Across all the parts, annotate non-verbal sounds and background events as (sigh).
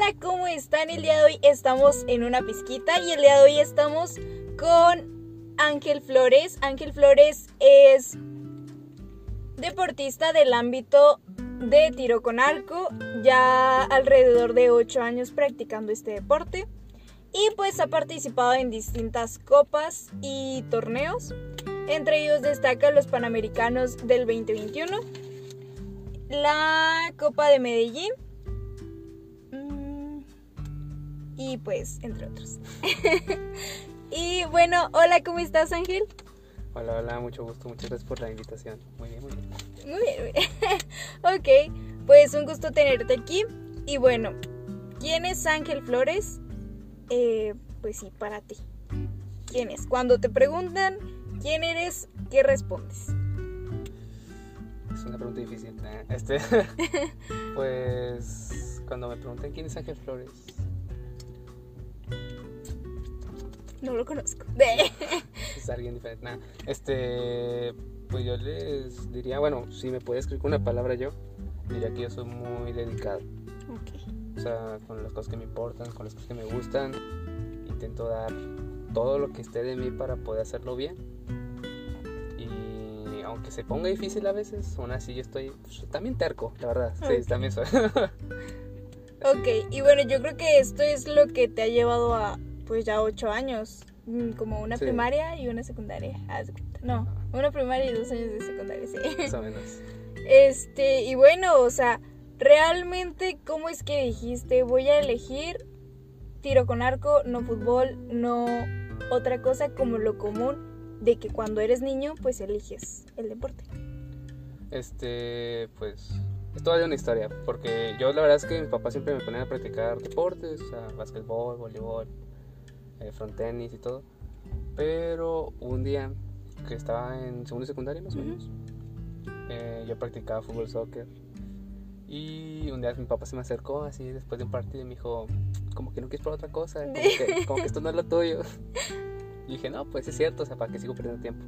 Hola, ¿cómo están? El día de hoy estamos en una pizquita y el día de hoy estamos con Ángel Flores. Ángel Flores es deportista del ámbito de tiro con arco, ya alrededor de 8 años practicando este deporte y pues ha participado en distintas copas y torneos. Entre ellos destacan los Panamericanos del 2021, la Copa de Medellín y pues entre otros. (laughs) y bueno, hola, ¿cómo estás Ángel? Hola, hola, mucho gusto, muchas gracias por la invitación. Muy bien, muy bien. Muy bien, muy bien. (laughs) ok, pues un gusto tenerte aquí. Y bueno, ¿quién es Ángel Flores? Eh, pues sí, para ti. ¿Quién es? Cuando te preguntan quién eres, ¿qué respondes? Es una pregunta difícil. ¿eh? Este, (laughs) pues cuando me preguntan quién es Ángel Flores, No lo conozco. (laughs) es alguien diferente. Nah, este, pues yo les diría, bueno, si me puede escribir con una palabra yo, diría que yo soy muy dedicado. Ok. O sea, con las cosas que me importan, con las cosas que me gustan, intento dar todo lo que esté de mí para poder hacerlo bien. Y aunque se ponga difícil a veces, aún así yo estoy pues, también terco, la verdad. Sí, Ok. también soy. Ok, y bueno, yo creo que esto es lo que te ha llevado a, pues ya ocho años, mm, como una Sí. primaria y una secundaria. No, una primaria y dos años de secundaria, sí. Más o menos. (laughs) Este, y bueno, o sea, realmente, ¿cómo es que dijiste, voy a elegir tiro con arco, no fútbol, no otra cosa como lo común de que cuando eres niño, pues eliges el deporte? Este, pues, es toda una historia, porque yo la verdad es que mis papás siempre me ponían a practicar deportes, o sea, básquetbol, voleibol, eh, frontenis y todo. Pero un día que estaba en segundo y secundaria más o menos, eh, yo practicaba fútbol, soccer. Y un día mi papá se me acercó así después de un partido y me dijo, como que no quieres probar otra cosa, como que, (laughs) como que esto no es lo tuyo. Y dije, no, pues es cierto, o sea, ¿para qué sigo perdiendo tiempo?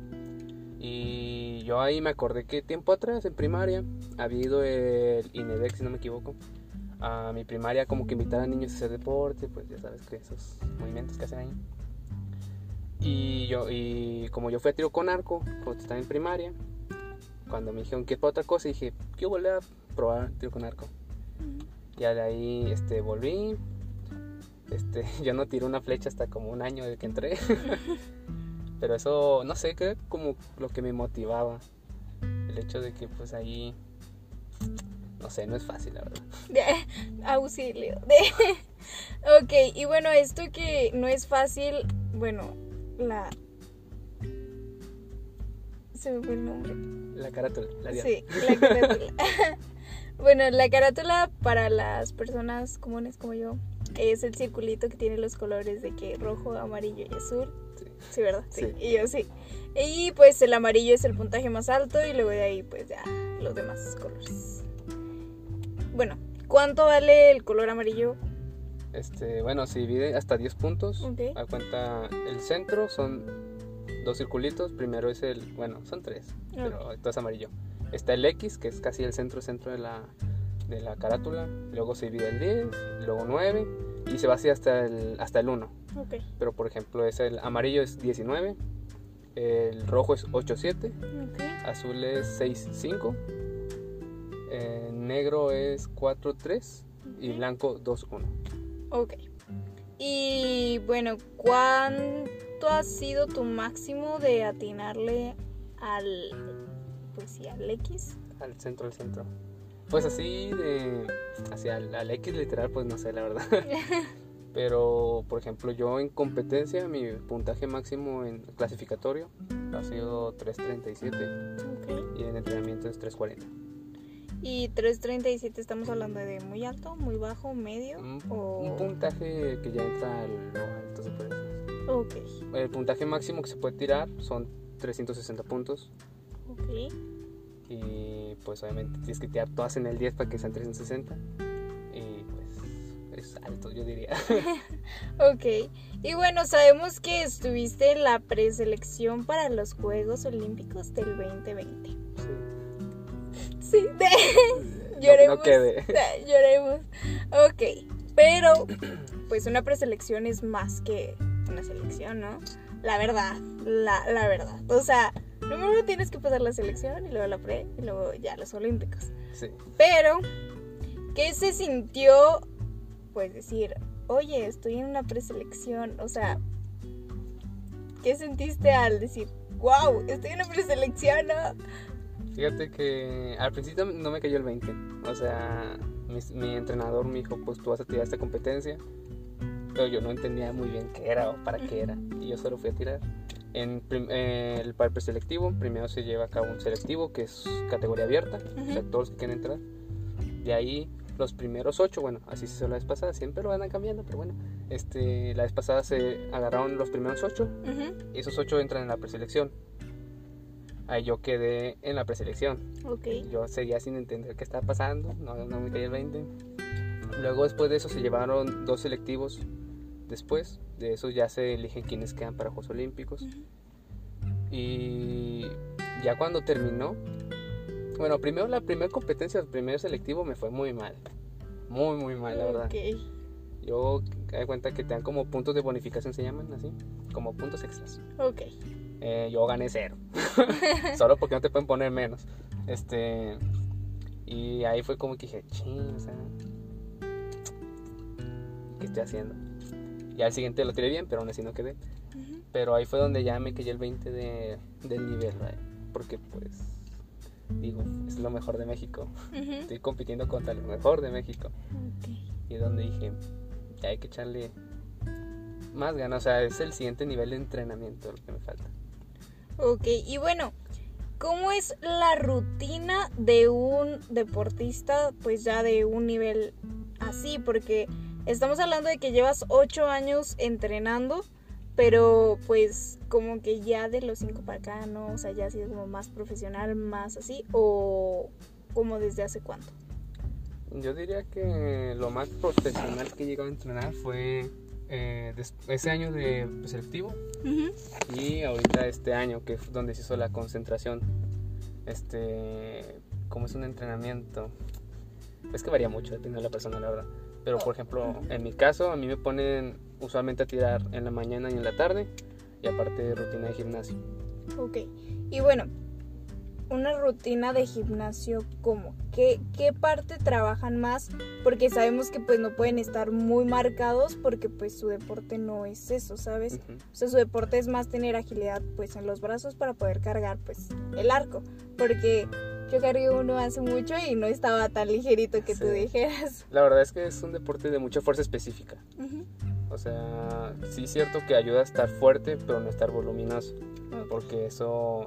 Y yo ahí me acordé que tiempo atrás, en primaria, había ido el INEDEX, si no me equivoco, a mi primaria como que invitar a niños a hacer deporte, pues ya sabes que esos movimientos que hacen ahí. Y yo, y como yo fui a tiro con arco, cuando estaba en primaria, cuando me dijeron que para otra cosa, dije, quiero volver a probar tiro con arco. Ya de ahí este, volví. Este, (laughs) yo no tiré una flecha hasta como un año de que entré. (laughs) Pero eso, no sé, que como lo que me motivaba. El hecho de que pues ahí, no sé, no es fácil, la verdad. De auxilio. De... (laughs) ok, y bueno, esto que no es fácil, bueno, la... Se me fue el nombre. La carátula, la diana. Sí, la carátula. (laughs) bueno, la carátula para las personas comunes como yo es el circulito que tiene los colores de que rojo, amarillo y azul. Sí. Sí, ¿verdad? Sí. Sí. Y yo sí. Y pues el amarillo es el puntaje más alto y luego de ahí pues ya los demás colores. Bueno, ¿cuánto vale el color amarillo? Este, bueno, se divide hasta 10 puntos. Ok. A cuenta, el centro son dos circulitos. Primero es el, bueno, son tres, pero todo es amarillo. Está el X, que es casi el centro centro de la, de la carátula. Luego se divide el 10, luego 9 y se va así hasta el, hasta el 1. Ok. Pero por ejemplo, es el amarillo es 19, el rojo es 8-7, Ok. azul es 6-5, eh, negro es 4-3 y Ok. blanco 2-1. Ok. Y bueno, ¿cuánto ha sido tu máximo de atinarle al pues sí, al X? Al centro, al centro. Pues así de. Hacia el, al X literal, pues no sé, la verdad. (laughs) Pero, por ejemplo, yo en competencia, mi puntaje máximo en clasificatorio ha sido 3.37 Ok. y en entrenamiento es 3.40. Y 337 estamos hablando de muy alto, muy bajo, medio Un, o un puntaje que ya entra al lo alto, se puede decir. Ok. El puntaje máximo que se puede tirar son 360 puntos Ok. y pues obviamente tienes que tirar todas en el 10 para que sean 360 y pues es alto yo diría. (laughs) Ok. Y bueno, sabemos que estuviste en la preselección para los Juegos Olímpicos del 2020. Sí. Sí, No- lloremos. No, quede. (laughs) Lloremos. Ok. Pero, pues una preselección es más que una selección, ¿no? La verdad, la, la verdad. O sea, primero tienes que pasar la selección y luego la pre y luego ya los olímpicos. Sí. Pero, ¿qué se sintió? Pues decir, oye, estoy en una preselección. O sea, ¿qué sentiste al decir, wow, estoy en una preselección? ¿no? Fíjate que al principio no me cayó el 20. O sea, mi, mi entrenador me dijo, pues tú vas a tirar esta competencia. Pero yo no entendía muy bien qué era o para qué era. Y yo solo fui a tirar. En eh, el para el preselectivo, primero se lleva a cabo un selectivo que es categoría abierta, o sea, todos los que quieren entrar. De ahí los primeros ocho, bueno, así se hizo la vez pasada, siempre lo van cambiando, pero bueno, este, la vez pasada se agarraron los primeros ocho Ujú, y esos ocho entran en la preselección. Ahí yo quedé en la preselección. Ok. Yo seguía sin entender qué estaba pasando, no, no me caía el 20. Luego después de eso se llevaron dos selectivos después, de esos ya se eligen quienes quedan para Juegos Olímpicos. Ujú. Y ya cuando terminó, bueno, primero la primera competencia, el primer selectivo me fue muy mal. Muy, muy mal, la verdad. Ok. Yo me doy cuenta que te dan como puntos de bonificación, se llaman así, como puntos extras. Ok. Eh, yo gané cero. (laughs) (laughs) Solo porque no te pueden poner menos. Este. Y ahí fue como que dije, ching, o sea. ¿Qué estoy haciendo? Ya al siguiente lo tiré bien, pero aún así no quedé. Pero ahí fue donde ya me cayó el 20 de, del nivel, ¿vale? Porque pues. Digo, es lo mejor de México. Estoy compitiendo contra lo mejor de México. Ok. Y donde dije, ya hay que echarle más ganas. O sea, es el siguiente nivel de entrenamiento lo que me falta. Ok, y bueno, ¿cómo es la rutina de un deportista, pues ya de un nivel así? Porque estamos hablando de que llevas ocho años entrenando, pero pues como que ya de los cinco para acá, ¿no? O sea, ya ha sido como más profesional, más así, o como desde hace cuánto. Yo diría que lo más profesional que he llegado a entrenar fue eh, ese año de selectivo y ahorita este año que es donde se hizo la concentración. Este, como es un entrenamiento, es que varía mucho dependiendo de la persona, la verdad. Pero por ejemplo, en mi caso, a mí me ponen usualmente a tirar en la mañana y en la tarde y aparte rutina de gimnasio. Ok, y bueno, una rutina de gimnasio, ¿cómo? ¿Qué, ¿Qué parte trabajan más? Porque sabemos que pues no pueden estar muy marcados porque pues su deporte no es eso, ¿sabes? O sea, su deporte es más tener agilidad pues en los brazos para poder cargar pues el arco. Porque yo cargué uno hace mucho y no estaba tan ligerito que tú dijeras. (laughs) La verdad es que es un deporte de mucha fuerza específica. O sea, sí es cierto que ayuda a estar fuerte, pero no estar voluminoso. Porque eso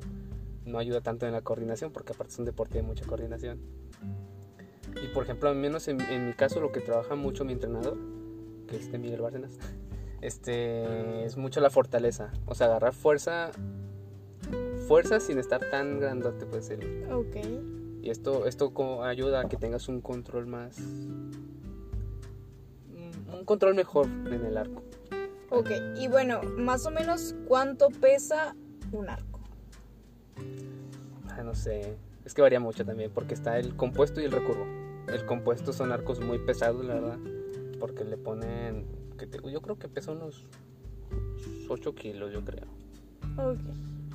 no ayuda tanto en la coordinación, porque aparte es un deporte de mucha coordinación. Y por ejemplo, al menos en, en mi caso, lo que trabaja mucho mi entrenador, que es de Miguel Bárcenas, (laughs) este, es mucho la fortaleza. O sea, agarrar fuerza, fuerza sin estar tan grandote, puede ser. Ok. Y esto, esto ayuda a que tengas un control más. Un control mejor en el arco. Ok, y bueno, más o menos cuánto pesa un arco. Ah, no sé. Es que varía mucho también, porque está el compuesto y el recurvo. El compuesto son arcos muy pesados, la verdad. Porque le ponen. Que te- yo creo que pesa unos 8 kilos, yo creo. Ok.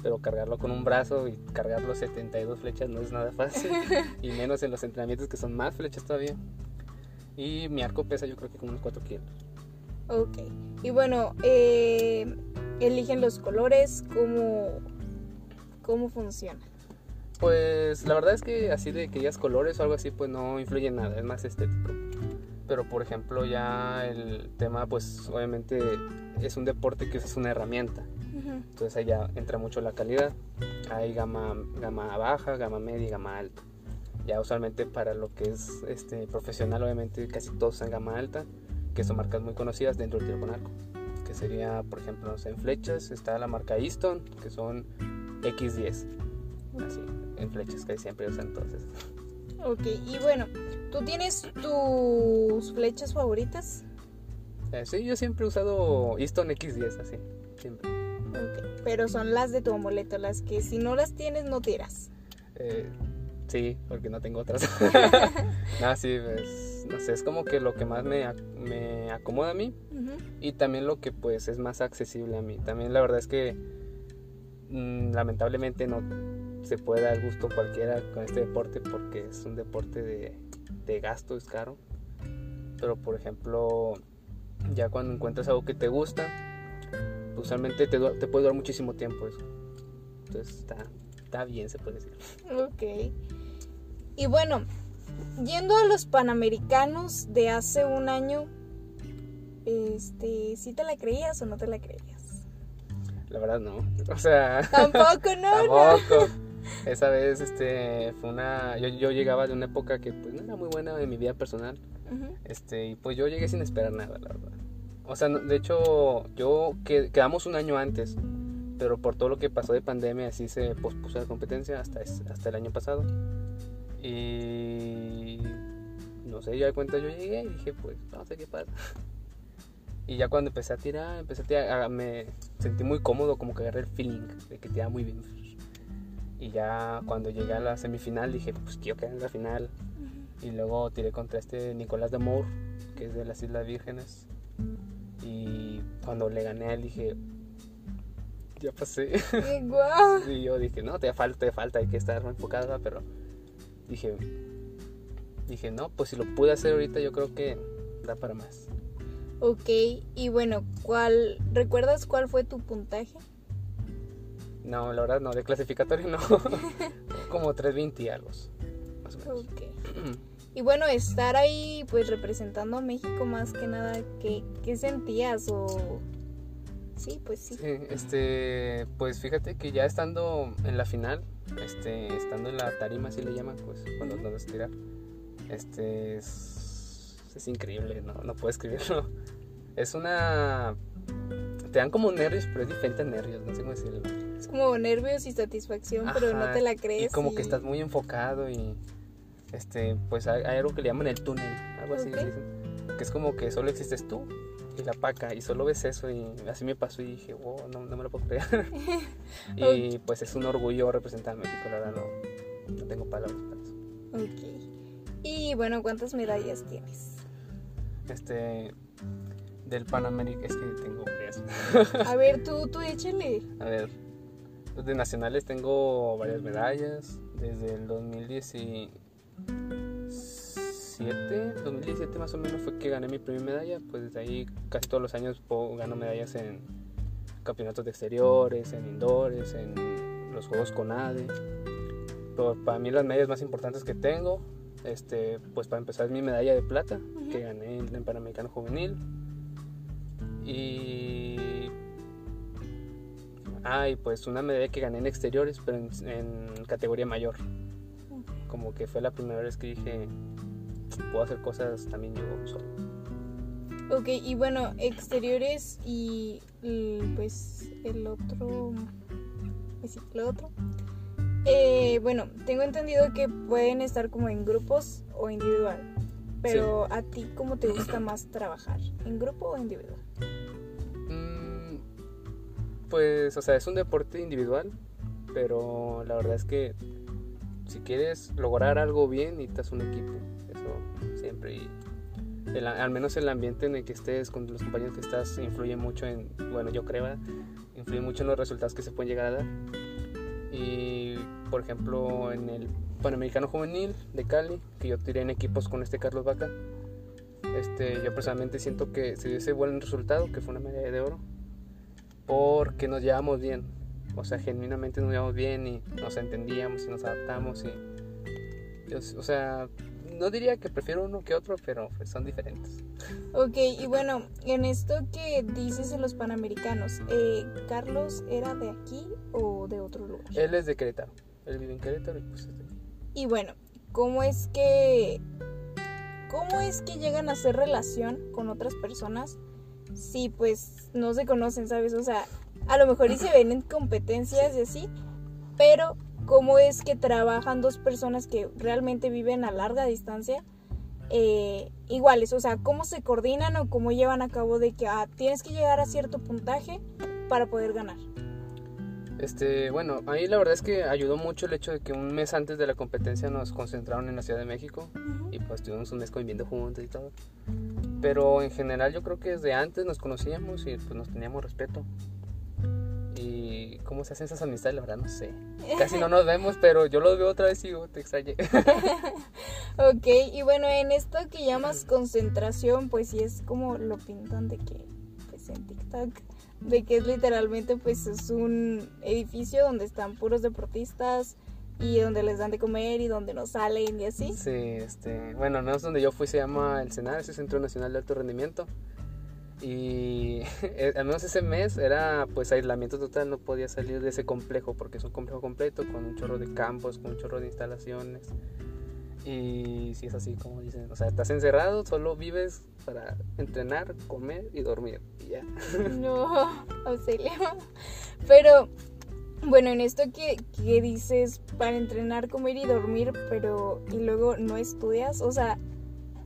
Pero cargarlo con un brazo y cargarlo 72 flechas no es nada fácil. (laughs) y menos en los entrenamientos que son más flechas todavía. Y mi arco pesa yo creo que como unos 4 kilos. Ok. Y bueno, eh, eligen los colores, ¿cómo, cómo funciona? Pues la verdad es que así de que digas colores o algo así, pues no influye en nada, es más estético. Pero por ejemplo ya el tema, pues obviamente es un deporte que usas una herramienta. Entonces allá entra mucho la calidad. Hay gama, gama baja, gama media y gama alta. Ya usualmente para lo que es este profesional, obviamente casi todos son gama alta, que son marcas muy conocidas dentro del tiro con arco. Que sería, por ejemplo, no sé, en flechas está la marca Easton, que son X10. Así, en flechas que siempre usan entonces. Ok, y bueno, ¿tú tienes tus flechas favoritas? Eh, sí, yo siempre he usado Easton X10, así, siempre. Ok, pero son las de tu amuleto, las que si no las tienes no tiras. Eh, sí, porque no tengo otras. (laughs) (laughs) no, sí, pues, no sé, es como que lo que más me, me acomoda a mí y también lo que pues es más accesible a mí. También la verdad es que mm, lamentablemente no se puede dar gusto cualquiera con este deporte porque es un deporte de, de gasto, es caro. Pero por ejemplo, ya cuando encuentras algo que te gusta, pues, usualmente te, te puede durar muchísimo tiempo eso. Entonces está, está bien, se puede decir. Ok. Y bueno, yendo a los Panamericanos de hace un año, este, ¿sí te la creías o no te la creías? La verdad no. (laughs) O sea... Tampoco, no, no. Tampoco. Esa vez este fue una yo, yo llegaba de una época que pues no era muy buena en mi vida personal. Este, y pues yo llegué sin esperar nada, la verdad. O sea, no- de hecho, yo que, quedamos un año antes, pero por todo lo que pasó de pandemia, así se pospuso la competencia hasta, hasta el año pasado. Y no sé, ya de cuenta yo llegué y dije, pues, a ver qué pasa. Y ya cuando empecé a tirar, empecé a tirar, me sentí muy cómodo, como que agarré el feeling de que tiraba muy bien. Y ya cuando llegué a la semifinal dije, pues quiero quedar en la final. Y luego tiré contra este Nicolás de Moore, que es de las Islas Vírgenes. Y cuando le gané a él dije, ya pasé. (laughs) Guau. y yo dije, no, te falta, te falta, hay que estar enfocado, ¿verdad? pero dije, dije, no, pues si lo pude hacer ahorita yo creo que da para más. Ok, y bueno, ¿cuál, ¿recuerdas cuál fue tu puntaje? No, la verdad no, de clasificatorio no. (laughs) Como 320 y algo, más o menos. Ok. Y bueno, estar ahí pues representando a México más que nada, ¿qué, qué sentías? O... Sí, pues sí. Sí, este, pues fíjate que ya estando en la final, este, estando en la tarima, así le llaman, pues, cuando nos vas a tirar, este, es, es increíble, no, no puedo escribirlo. (laughs) Es una, te dan como nervios, pero es diferente a nervios, no sé cómo decirlo. Es como nervios y satisfacción, pero no Ajá, te la crees. Y como que estás muy enfocado y, este, pues hay, hay algo que le llaman el túnel, algo así, Ok. le dicen, que es como que solo existes tú y la paca y solo ves eso y así me pasó y dije, wow, no, no me lo puedo creer. (laughs) (laughs) y pues es un orgullo representar a México, la verdad no, no tengo palabras para eso. Ok. Y bueno, ¿cuántas medallas tienes? Este, del Panamericano, es que tengo varias. A ver, (laughs) tú, tú échale. A ver, pues, de nacionales tengo varias medallas. Desde el 2017, 2017 más o menos fue que gané mi primera medalla. Pues desde ahí casi todos los años gano medallas en campeonatos de exteriores, en indoores, en los juegos con ADE. Pero para mí las medallas más importantes que tengo, este, pues para empezar es mi medalla de plata que gané en el Panamericano Juvenil. Y Ah, y pues una medalla que gané en exteriores, pero en, en categoría mayor. Como que fue la primera vez que dije, puedo hacer cosas también yo solo. Ok, y bueno, exteriores y pues el otro... Pues sí, el otro. Eh, bueno, tengo entendido que pueden estar como en grupos o individual. Pero a ti, ¿cómo te gusta más trabajar? ¿En grupo o individual? Mm, pues, o sea, es un deporte individual, pero la verdad es que si quieres lograr algo bien, necesitas un equipo. Eso siempre. Y el- al menos el ambiente en el que estés, con los compañeros que estás, influye mucho en, bueno, yo creo, influye mucho en los resultados que se pueden llegar a dar. Y, por ejemplo, en el Panamericano Juvenil de Cali, que yo tiré en equipos con este Carlos Vaca, este, yo personalmente siento que se dio ese buen resultado, que fue una medalla de oro, porque nos llevamos bien. O sea, genuinamente nos llevamos bien y nos entendíamos y nos adaptamos. Y, yo- o sea, no diría que prefiero uno que otro, pero pues, son diferentes. Ok, y bueno, en esto que dices en los Panamericanos, eh, ¿Carlos era de aquí o de otro lugar? Él es de Querétaro. Él vive en Querétaro y pues es de. Y bueno, ¿cómo es que cómo es que llegan a hacer relación con otras personas si pues no se conocen, ¿sabes? O sea, a lo mejor y se ven en competencias y así, pero ¿cómo es que trabajan dos personas que realmente viven a larga distancia eh, iguales? O sea, ¿cómo se coordinan o cómo llevan a cabo de que ah, tienes que llegar a cierto puntaje para poder ganar? Este, bueno, a mí la verdad es que ayudó mucho el hecho de que un mes antes de la competencia nos concentraron en la Ciudad de México y pues estuvimos un mes conviviendo juntos y todo. Pero en general yo creo que desde antes nos conocíamos y pues nos teníamos respeto. Y cómo se hacen esas amistades, la verdad no sé. Casi no nos vemos, pero yo los veo otra vez y digo, te extrañé. (laughs) ok, y bueno, en esto que llamas concentración, pues sí es como lo pintan de que, pues en TikTok de que es literalmente pues es un edificio donde están puros deportistas y donde les dan de comer y donde no salen y así. Sí, este, bueno, no es donde yo fui, se llama el CENAR, es Centro Nacional de Alto Rendimiento. Y (laughs) eh, al menos ese mes era pues aislamiento total, no podía salir de ese complejo porque es un complejo completo con un chorro de campos, con un chorro de instalaciones. Y si es así como dicen, o sea, estás encerrado, solo vives para entrenar, comer y dormir. Y ya. (laughs) No, auxilio. Pero, bueno, en esto que, que dices para entrenar, comer y dormir, pero y luego no estudias, o sea,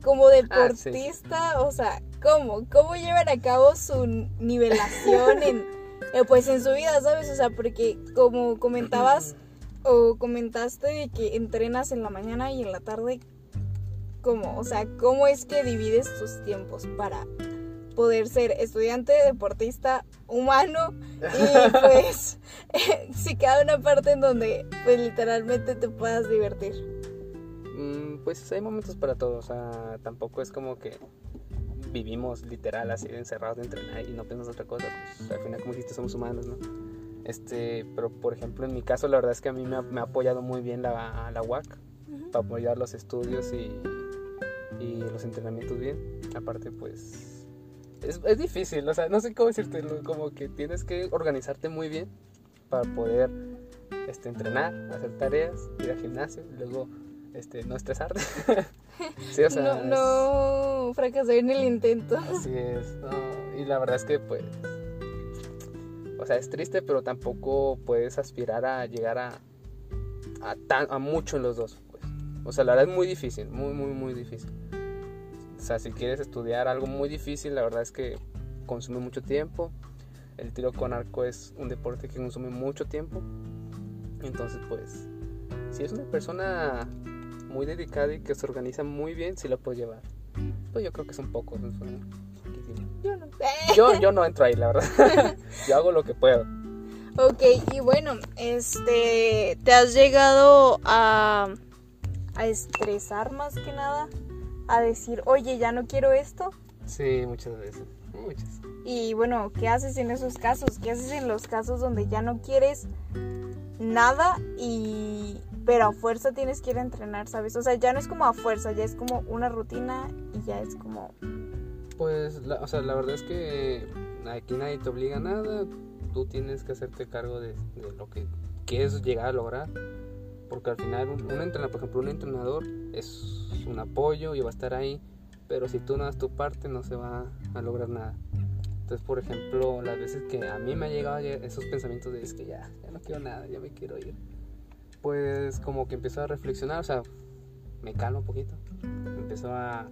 como ah, deportista, o sea, ¿cómo? ¿Cómo llevan a cabo su nivelación en, eh, pues en su vida, sabes? O sea, porque como comentabas o comentaste de que entrenas en la mañana y en la tarde, ¿cómo? O sea, ¿cómo es que divides tus tiempos para poder ser estudiante, deportista, humano y pues (laughs) si queda una parte en donde pues literalmente te puedas divertir? Mm, pues hay momentos para todo, o sea, tampoco es como que vivimos literal así encerrados de entrenar y no pensamos otra cosa, pues al final como dijiste somos humanos, ¿no? Este, pero por ejemplo en mi caso la verdad es que a mí me ha, apoyado muy bien la, la UAC para apoyar los estudios y, y, los entrenamientos bien. Aparte pues es, es, difícil, o sea, no sé cómo decirte, como que tienes que organizarte muy bien para poder este, entrenar, hacer tareas, ir al gimnasio, y luego este, no estresarte. (laughs) sí, o sea, no, no fracasar en el intento. Así es, y la verdad es que pues o sea, es triste, pero tampoco puedes aspirar a llegar a, a, tan, a mucho en los dos. Pues. O sea, la verdad es muy difícil, muy, muy, muy difícil. O sea, si quieres estudiar algo muy difícil, la verdad es que consume mucho tiempo. El tiro con arco es un deporte que consume mucho tiempo. Entonces, pues, si es una persona muy dedicada y que se organiza muy bien, sí lo puede llevar. Pues yo creo que son pocos. ¿no? Yo no. (laughs) Yo, yo no entro ahí, la verdad. (laughs) yo hago lo que puedo. Ok, y bueno, este, ¿te has llegado a, a estresar más que nada? A decir, oye, ya no quiero esto. Sí, muchas veces, muchas. Y bueno, ¿qué haces en esos casos? ¿Qué haces en los casos donde ya no quieres nada y pero a fuerza tienes que ir a entrenar, ¿sabes? O sea, ya no es como a fuerza, ya es como una rutina y ya es como pues, la, o sea, la verdad es que aquí nadie te obliga a nada. Tú tienes que hacerte cargo de, lo que quieres llegar a lograr. Porque al final, un, entrenador, por ejemplo, un entrenador es un apoyo y va a estar ahí. Pero si tú no das tu parte, no se va a lograr nada. Entonces, por ejemplo, las veces que a mí me ha llegado esos pensamientos de es que ya, ya no quiero nada, ya me quiero ir. Pues como que empiezo a reflexionar, o sea, me calmo un poquito. Empiezo a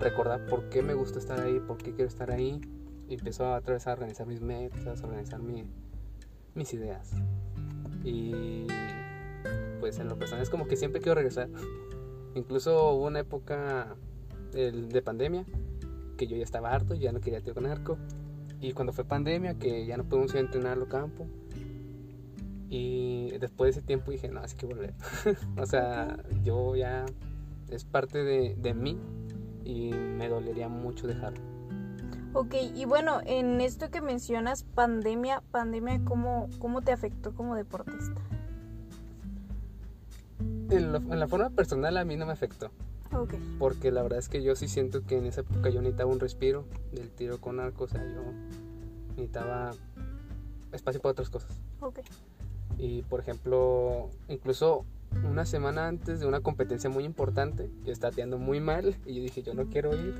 recordar por qué me gusta estar ahí, por qué quiero estar ahí. Y empezó a través a organizar mis metas, a organizar mi, mis ideas. Y pues en lo personal es como que siempre quiero regresar. (laughs) Incluso hubo una época de pandemia que yo ya estaba harto, ya no quería tirar con arco. Y cuando fue pandemia, que ya no pudimos ir a entrenar al campo. Y después de ese tiempo dije, no, así que volver. (laughs) o sea, yo ya es parte de, de mí y me dolería mucho dejarlo. Ok, y bueno, en esto que mencionas, pandemia, pandemia, ¿cómo, cómo te afectó como deportista? En, la forma personal a mí no me afectó. Okay. Porque la verdad es que yo sí siento que en esa época yo necesitaba un respiro del tiro con arco, o sea, yo necesitaba espacio para otras cosas. Okay. Y por ejemplo, incluso una semana antes de una competencia muy importante, yo estaba teando muy mal y yo dije, yo no quiero ir,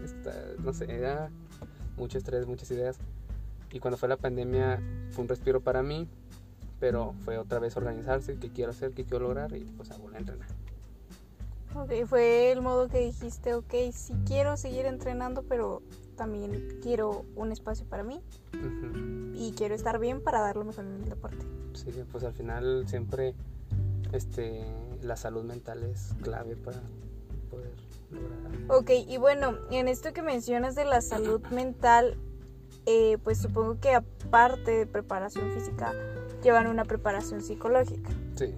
no sé, era mucho estrés, muchas ideas. Y cuando fue la pandemia fue un respiro para mí, pero fue otra vez organizarse, qué quiero hacer, qué quiero lograr y pues a volver a entrenar. Ok, fue el modo que dijiste, ok, sí quiero seguir entrenando, pero también quiero un espacio para mí Ujú. y quiero estar bien para dar lo mejor en el deporte. Sí, pues al final siempre este, la salud mental es clave para poder lograr. Ok, y bueno, en esto que mencionas de la salud mental, eh, pues supongo que aparte de preparación física, llevan una preparación psicológica. Sí,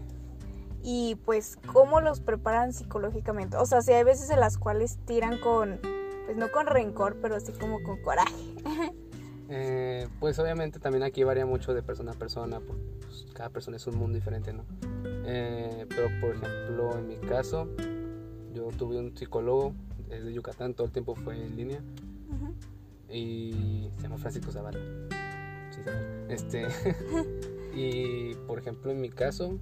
Y pues, ¿cómo los preparan psicológicamente? O sea, si hay veces en las cuales tiran con, pues no con rencor, pero así como con coraje. (laughs) Eh, pues obviamente también aquí varía mucho de persona a persona, porque pues, cada persona es un mundo diferente, ¿no? Eh, pero por ejemplo, en mi caso, yo tuve un psicólogo es de Yucatán, todo el tiempo fue en línea y se llama Francisco Zavala. Sí, Zavala. Este, (laughs) y por ejemplo, en mi caso,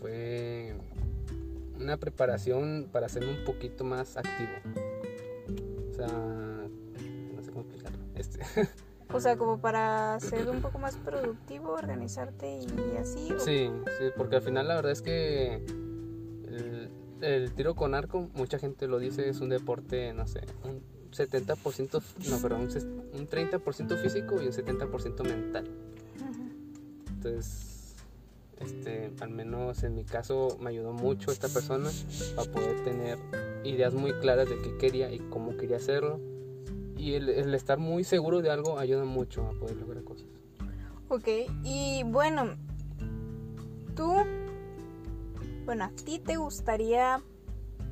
fue una preparación para hacerme un poquito más activo. O sea, Este, (laughs) O sea, como para ser un poco más productivo, organizarte y así. ¿o? sí, sí, porque al final la verdad es que el, el tiro con arco, mucha gente lo dice, es un deporte, no sé, un 70%, no, perdón, un ses- un 30% físico y un 70% mental. Entonces, este, al menos en mi caso me ayudó mucho esta persona para poder tener ideas muy claras de qué quería y cómo quería hacerlo. Y el, el estar muy seguro de algo ayuda mucho a poder lograr cosas. Ok, y bueno, tú, bueno, ¿a ti te gustaría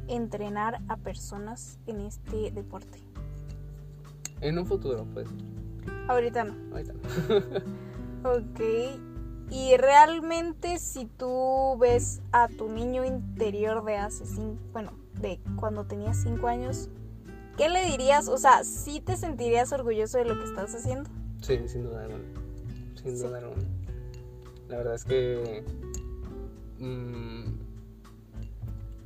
entrenar a personas en este deporte? En un futuro, pues, Ahorita no. ahorita no. (laughs) Ok, y realmente si tú ves a tu niño interior de hace cinco, bueno, de cuando tenías cinco años, ¿qué le dirías? O sea, ¿sí te sentirías orgulloso de lo que estás haciendo? Sí, sin duda alguna. Sin Sí. duda alguna. La verdad es que mm,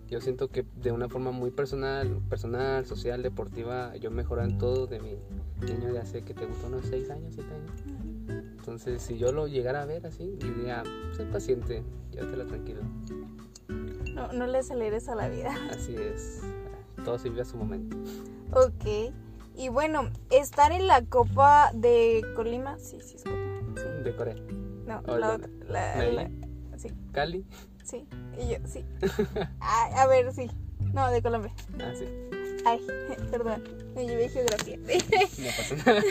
yo siento que de una forma muy personal, personal, social, deportiva, yo mejoré en todo de mi niño de hace que te gustó unos 6 años, 7 años. Entonces, si yo lo llegara a ver así, diría, sé paciente, llévatela tranquilo. No, no le aceleres a la vida. Así es. Todo sirve a su momento. Ok. Y bueno, estar en la Copa de Colima. Sí, sí, es Copa. Sí. De Corea. No, ¿O la otra. La, la- sí, Cali. sí. Y yo, sí. (laughs) Ah, a ver, sí. No, de Colombia. Ah, sí. Ay, (laughs) perdón. Me llevé geografía. (laughs) No pasa nada.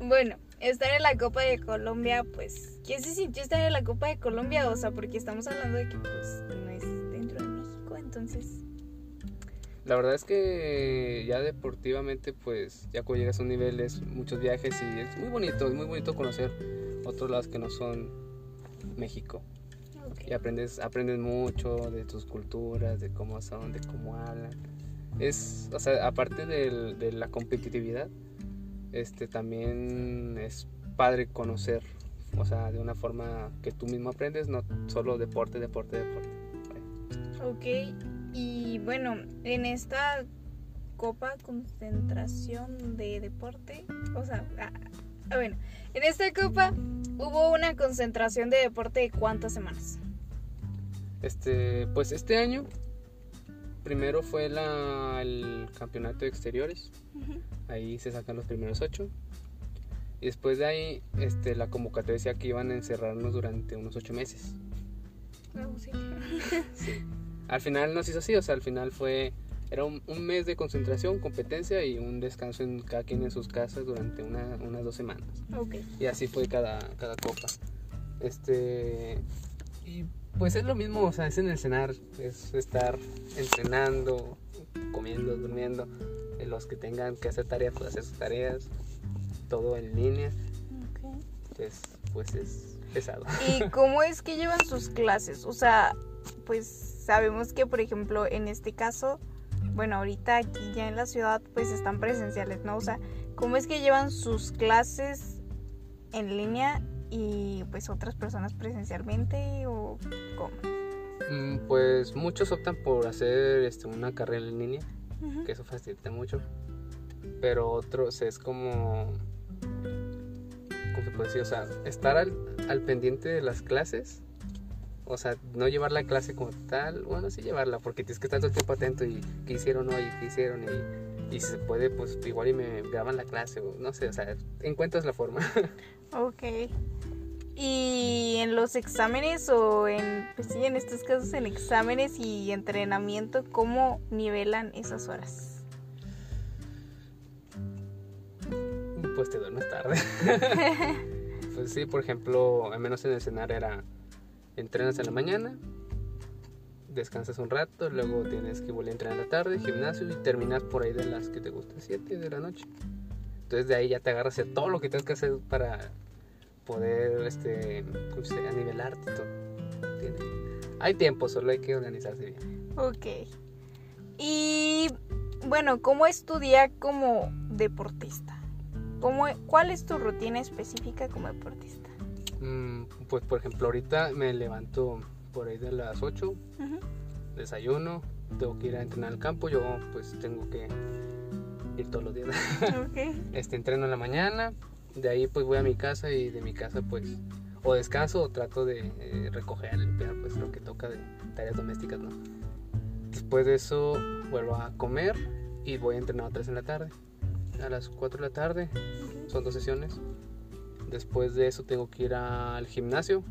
bueno, estar en la Copa de Colombia, pues. ¿Qué se sintió estar en la Copa de Colombia? O sea, porque estamos hablando de que, pues, no es dentro de México, entonces. La verdad es que ya deportivamente, pues ya cuando llegas a un nivel es muchos viajes y es muy bonito, es muy bonito conocer otros lados que no son México. ok. Y aprendes, aprendes mucho de tus culturas, de cómo son, de cómo hablan. Es, o sea, aparte del- de la competitividad, este también es padre conocer, o sea, de una forma que tú mismo aprendes, no solo deporte, deporte, deporte. Ok, y bueno, en esta copa concentración de deporte, o sea, ah, ah, bueno, en esta copa hubo una concentración de deporte de cuántas semanas. Este, pues este año primero fue la, el campeonato de exteriores. Ahí se sacan los primeros ocho. Y después de ahí, este, la convocatoria decía que iban a encerrarnos durante unos ocho meses. Oh, (laughs) sí. Al final no se hizo así, o sea, al final fue, era un, un mes de concentración, competencia y un descanso en cada quien en sus casas durante una- unas dos semanas. Ok, Y así fue cada, cada copa. Este. Y pues es lo mismo, o sea, es en el cenar, es estar entrenando, comiendo, durmiendo. Eh, Los que tengan que hacer tareas, pues hacer sus tareas, todo en línea. ok. Entonces, pues es pesado. ¿Y cómo es que llevan sus clases? O sea, pues sabemos que, por ejemplo, en este caso, bueno, ahorita aquí ya en la ciudad, pues están presenciales, ¿no? O sea, ¿cómo es que llevan sus clases en línea y pues otras personas presencialmente o cómo? Mm, Pues muchos optan por hacer este, una carrera en línea, que eso facilita mucho. Pero otros es como. ¿Cómo se puede decir? O sea, estar al, al pendiente de las clases o sea, no llevar la clase como tal, bueno, sí llevarla, porque tienes que estar todo el tiempo atento y qué hicieron hoy, qué hicieron, y, y si se puede, pues igual y me graban la clase, o no sé, o sea, encuentras la forma. (laughs) Ok. Y en los exámenes o en, pues sí, en estos casos en exámenes y entrenamiento, ¿cómo nivelan esas horas? Pues te duermes tarde. (laughs) (laughs) pues sí, por ejemplo, al menos en el escenario era, entrenas en la mañana, descansas un rato, luego tienes que volver a entrenar en la tarde, gimnasio y terminas por ahí de las que te gustan, 7 de la noche. Entonces de ahí ya te agarras a todo lo que tienes que hacer para poder este, ¿cómo se llama? nivelarte todo. ¿Entiendes? Hay tiempo, solo hay que organizarse bien. Ok. Y bueno, ¿cómo es tu día como deportista? ¿Cómo, ¿Cuál es tu rutina específica como deportista? Mm, pues por ejemplo, ahorita me levanto por ahí de las 8, Ujú. desayuno, tengo que ir a entrenar al campo, yo pues tengo que ir todos los días. (laughs) Este entreno en la mañana, de ahí pues voy a mi casa y de mi casa pues o descanso o trato de eh, recoger, limpiar pues lo que toca de tareas domésticas, ¿no? Después de eso vuelvo a comer y voy a entrenar otra vez en la tarde. A las 4 de la tarde, son dos sesiones. Después de eso tengo que ir al gimnasio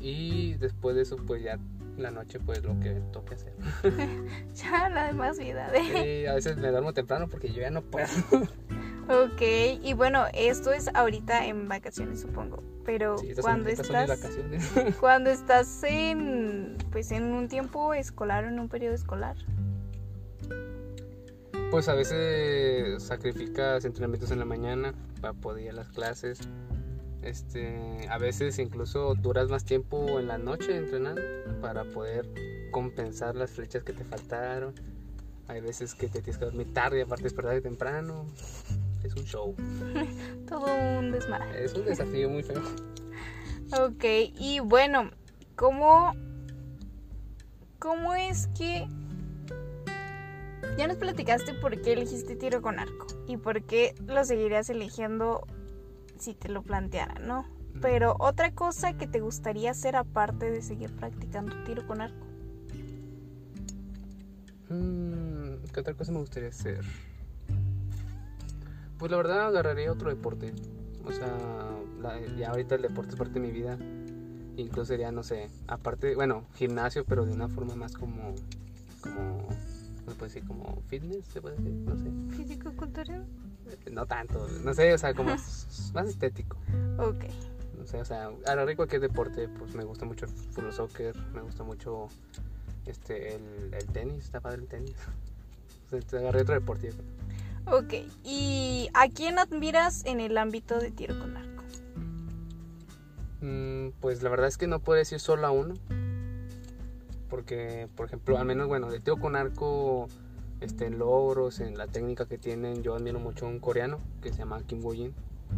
y después de eso pues ya la noche pues lo que toque hacer. (laughs) Ya la demás vida de... Y a veces me duermo temprano porque yo ya no puedo. Ok, y bueno, esto es ahorita en vacaciones, supongo. Pero Sí, cuando estás vacaciones. cuando estás en pues en un tiempo escolar o en un periodo escolar. Pues a veces sacrificas entrenamientos en la mañana para poder ir a las clases. Este, a veces incluso duras más tiempo en la noche entrenando para poder compensar las flechas que te faltaron. Hay veces que te tienes que dormir tarde y aparte despertar temprano. Es un show. (laughs) Todo un desmadre. Es un desafío muy feo. Ok, y bueno, ¿cómo, cómo es que ya nos platicaste por qué elegiste tiro con arco y por qué lo seguirías eligiendo si te lo planteara, ¿no? Pero otra cosa que te gustaría hacer aparte de seguir practicando tiro con arco. Mm, ¿Qué otra cosa me gustaría hacer? Pues la verdad agarraría otro deporte. O sea, la- ya ahorita el deporte es parte de mi vida. Incluso sería, no sé, aparte, bueno, gimnasio, pero de una forma más como, como, ¿cómo se puede decir? Como fitness, se puede decir, no sé. ¿Físico-cultural? Eh, No tanto, no sé, o sea, como más estético. Ok. No sé, o sea, agarraré cualquier deporte, pues me gusta mucho el fútbol soccer, me gusta mucho este, el, el tenis, está padre el tenis. (laughs) O sea, te agarré otro deporte. Ok, ¿y a quién admiras en el ámbito de tiro con arco? Mm, pues la verdad es que no puedo decir solo a uno. Porque, por ejemplo, al menos, bueno, de tiro con arco, este, en logros, en la técnica que tienen, yo admiro mucho a un coreano que se llama Kim Woo-jin.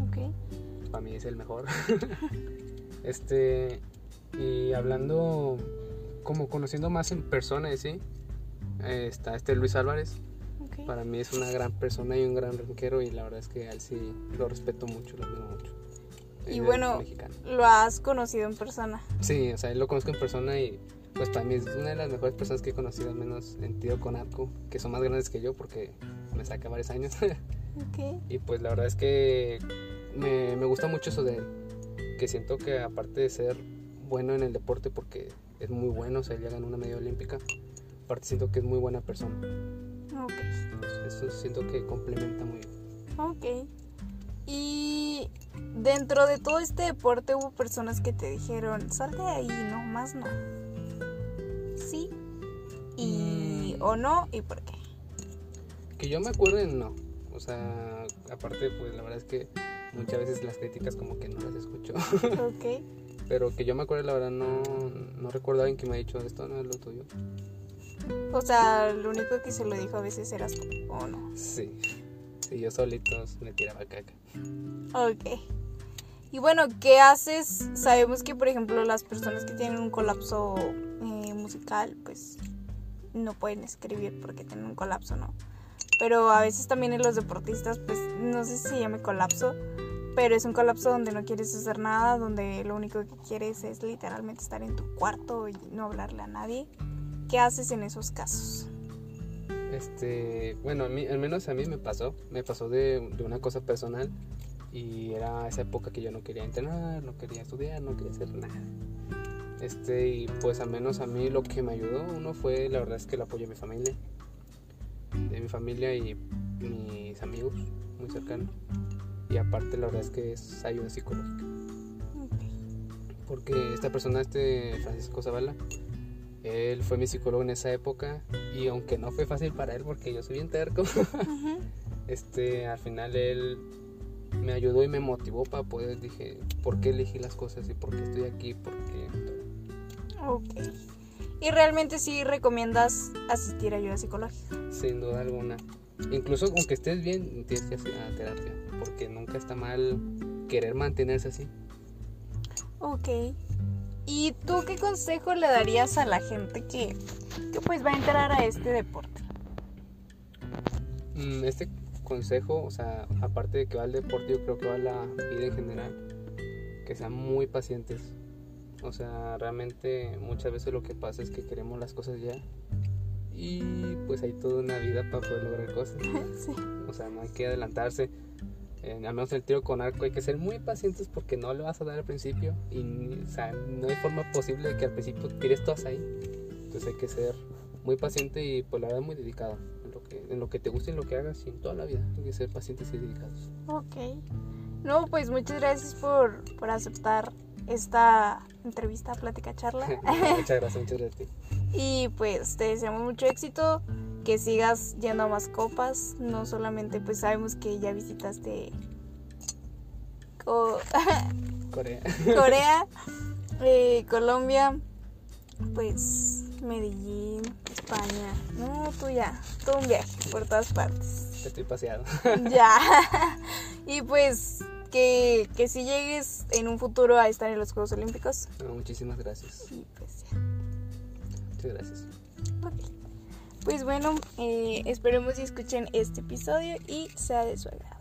Ok. Para mí es el mejor. (laughs) este, y hablando, como conociendo más en persona, sí, eh, está este Luis Álvarez. ok. Para mí es una gran persona y un gran ranquero y la verdad es que a él sí lo respeto mucho, lo admiro mucho. Y bueno- mexicano. Lo has conocido en persona. Sí, o sea, lo conozco en persona y pues para mí es una de las mejores personas que he conocido, al menos en tiro con arco, que son más grandes que yo porque me saca varios años. (laughs) Ok. y pues la verdad es que me, me gusta mucho eso de él, que siento que aparte de ser bueno en el deporte porque es muy bueno, o sea, él ya ganó una medalla olímpica, aparte siento que es muy buena persona. Ok. Eso siento que complementa muy bien. Ok. Y dentro de todo este deporte hubo personas que te dijeron, sal de ahí, no, más no. Y Mm. o no, y por qué. Que yo me acuerde, no. O sea, aparte, pues la verdad es que muchas veces las críticas como que no las escucho. (laughs) Ok. Pero que yo me acuerde, la verdad, no, no recuerdo a alguien que me ha dicho esto no es lo tuyo. O sea, lo único que se lo dijo a veces eras tú, o no. Sí. Sí, yo solito me tiraba caca. Ok. Y bueno, ¿qué haces? Sabemos que, por ejemplo, las personas que tienen un colapso eh, musical, pues no pueden escribir porque tienen un colapso, ¿no? Pero a veces también en los deportistas, pues no sé si se llame colapso, pero es un colapso donde no quieres hacer nada, donde lo único que quieres es literalmente estar en tu cuarto y no hablarle a nadie. ¿Qué haces en esos casos? Este, bueno, a mí, al menos a mí me pasó, me pasó de, de una cosa personal y era esa época que yo no quería entrenar, no quería estudiar, no quería hacer nada. Este, y pues al menos a mí lo que me ayudó, uno fue, la verdad es que el apoyo de mi familia, de mi familia y mis amigos muy cercanos. Y aparte la verdad es que es ayuda psicológica. Porque esta persona, este Francisco Zavala, él fue mi psicólogo en esa época y aunque no fue fácil para él porque yo soy bien terco, (laughs) este, al final él me ayudó y me motivó para poder, dije, ¿por qué elegí las cosas y por qué estoy aquí? ¿Por qué Ok. ¿Y realmente sí recomiendas asistir a ayuda psicológica? Sin duda alguna. Incluso aunque estés bien, tienes que hacer a terapia, porque nunca está mal querer mantenerse así. Ok. ¿Y tú qué consejo le darías a la gente que, que pues va a entrar a este deporte? Mm, Este consejo, o sea, aparte de que va al deporte, yo creo que va a la vida en general, que sean muy pacientes. O sea, realmente muchas veces lo que pasa es que queremos las cosas ya y pues hay toda una vida para poder lograr cosas. (laughs) sí. O sea, no hay que adelantarse. En, al menos en el tiro con arco hay que ser muy pacientes porque no le vas a dar al principio y o sea, no hay forma posible de que al principio tires todas ahí. Entonces hay que ser muy paciente y pues la verdad muy dedicado en lo que, en lo que te guste y en lo que hagas y en toda la vida. Hay que ser pacientes y dedicados. Ok. No, pues muchas gracias por, por aceptar esta entrevista, plática, charla. (laughs) muchas gracias, muchas gracias a (laughs) ti. y pues te deseamos mucho éxito, que sigas yendo a más copas. No solamente pues sabemos que ya visitaste Co- (laughs) Corea. Corea, eh, Colombia, pues Medellín, España. No, tú ya, todo un viaje por todas partes. Estoy paseado. ya. y pues que, que si llegues en un futuro a estar en los Juegos Olímpicos. No, muchísimas gracias. Y pues ya. Muchas gracias. Ok. Pues bueno, eh, esperemos y escuchen este episodio y sea de su agrado.